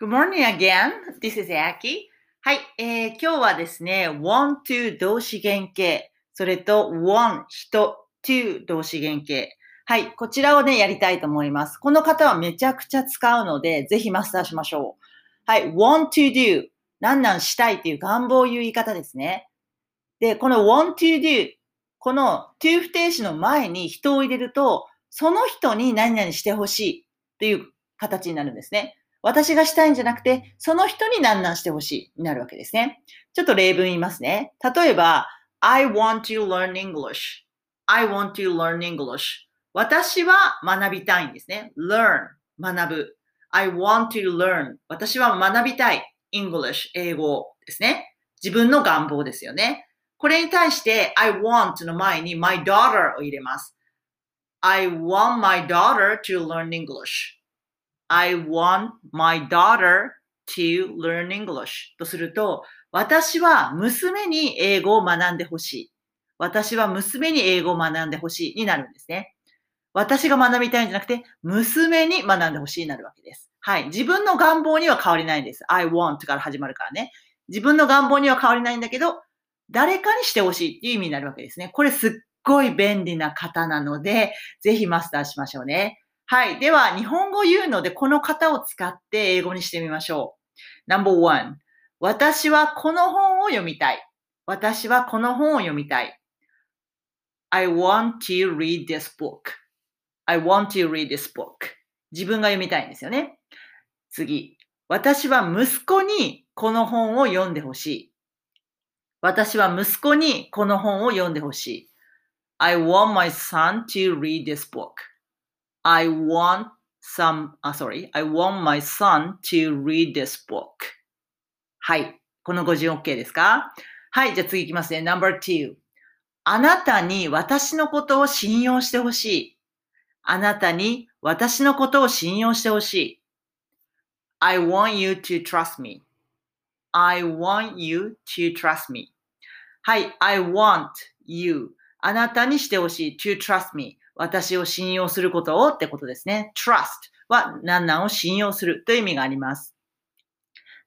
Good morning again. This is Aki. はい、えー、今日はですね、want to 動詞原形、それと want 人 to 動詞原形。はい、こちらをね、やりたいと思います。この方はめちゃくちゃ使うので、ぜひマスターしましょう。はい、want to do 何々したいっていう願望を言う言い方ですね。で、この want to do この to 不定詞の前に人を入れると、その人に何々してほしいという形になるんですね。私がしたいんじゃなくて、その人に何々してほしいになるわけですね。ちょっと例文言いますね。例えば、I want to learn English.I want to learn English. 私は学びたいんですね。learn 学ぶ。I want to learn 私は学びたい English 英語ですね。自分の願望ですよね。これに対して I want の前に my daughter を入れます。I want my daughter to learn English. I want my daughter to learn English とすると、私は娘に英語を学んでほしい。私は娘に英語を学んでほしいになるんですね。私が学びたいんじゃなくて、娘に学んでほしいになるわけです。はい。自分の願望には変わりないんです。I want から始まるからね。自分の願望には変わりないんだけど、誰かにしてほしいっていう意味になるわけですね。これすっごい便利な方なので、ぜひマスターしましょうね。はい。では、日本語言うので、この方を使って英語にしてみましょう。Number one. 私はこの本を読みたい。私はこの本を読みたい。I want to read this book.I want to read this book. 自分が読みたいんですよね。次。私は息子にこの本を読んでほしい。私は息子にこの本を読んでほしい。I want my son to read this book. I want some, あ、sorry, I want my son to read this book. はい。この語順 OK ですかはい。じゃあ次いきますね。No.2 あなたに私のことを信用してほしい。あなたに私のことを信用してほしい。I want you to trust me. I want you to trust me. はい。I want you. あなたにしてほしい。to trust me. 私を信用することをってことですね。trust は何々を信用するという意味があります。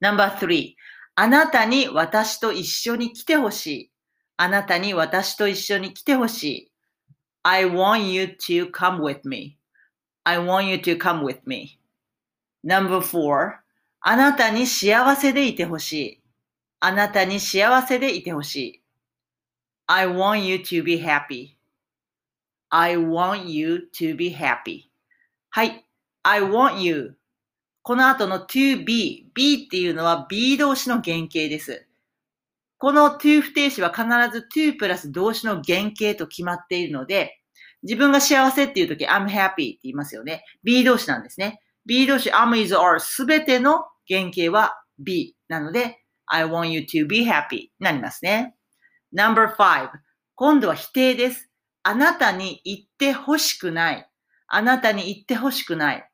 No.3 あなたに私と一緒に来てほしい。あなたに私と一緒に来てほしい。I want you to come with me.I want you to come with me. No.4 あなたに幸せでいてほしい。あなたに幸せでいてほしい。I want you to be happy. I want you to be happy. はい。I want you. この後の to be. be っていうのは be 動詞の原型です。この to 不定詞は必ず to プラス動詞の原型と決まっているので、自分が幸せっていうとき I'm happy って言いますよね。be 動詞なんですね。be 動詞 am is are すべての原型は be なので I want you to be happy になりますね。No.5 今度は否定です。あなたに言ってほしくない。あなたに言ってほしくない。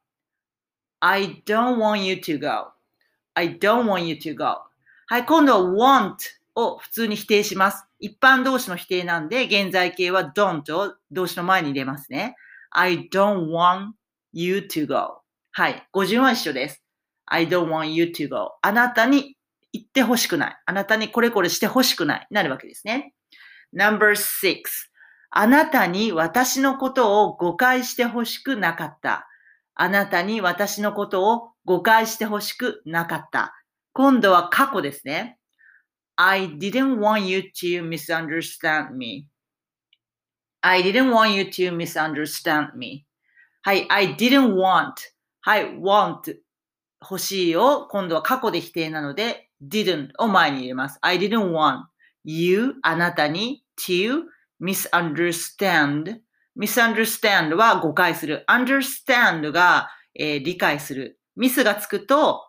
I don't want you to go.I don't want you to go. はい、今度は want を普通に否定します。一般動詞の否定なんで、現在形は don't を動詞の前に入れますね。I don't want you to go. はい、語順は一緒です。I don't want you to go. あなたに言ってほしくない。あなたにこれこれしてほしくない。なるわけですね。No.6 あなたに私のことを誤解してほしくなかった。あなたに私のことを誤解してほしくなかった。今度は過去ですね。I didn't want you to misunderstand me.I didn't want you to misunderstand me. はい、I didn't want. はい、want 欲しいを今度は過去で否定なので didn't を前に入れます。I didn't want you あなたに to misunderstand misunderstand は誤解する。understand が、えー、理解する。ミスがつくと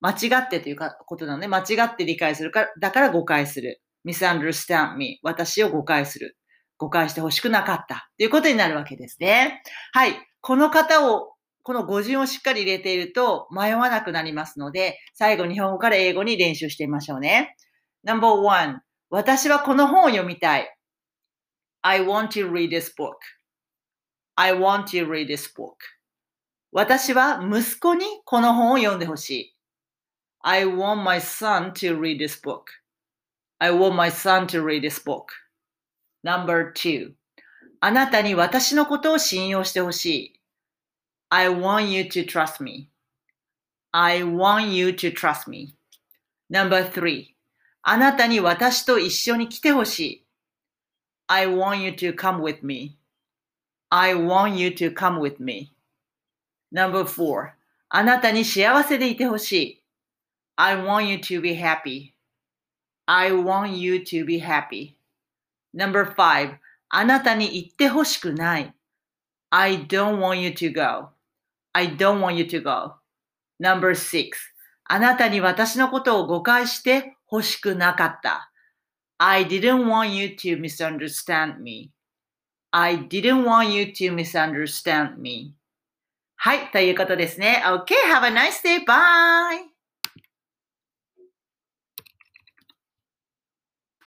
間違ってというかことなので、間違って理解するから、だから誤解する。misunderstand me 私を誤解する。誤解してほしくなかったということになるわけですね。はい。この方を、この語順をしっかり入れていると迷わなくなりますので、最後日本語から英語に練習してみましょうね。No.1 私はこの本を読みたい。I want to read this book. I want to read this book. 私は息子にこの本を読んでほしい。I want my son to read this book. I want my son to read this book. Number two. あなたに私のことを信用してほしい。I want you to trust me. I want you to trust me. Number three. あなたに私と一緒に来てほしい。I want you to come with me. I want you to come with me. Number four. あなたに幸せでいてほしい。I want you to be happy. I want you to be happy. Number five. あなたに行ってほしくない。I don't want you to go. I don't want you to go. Number six. あなたに私のことを誤解して欲しくなかった。 I didn't want you to misunderstand me. I didn't want you to misunderstand me. はい、ということですね。Okay, have a nice day. Bye!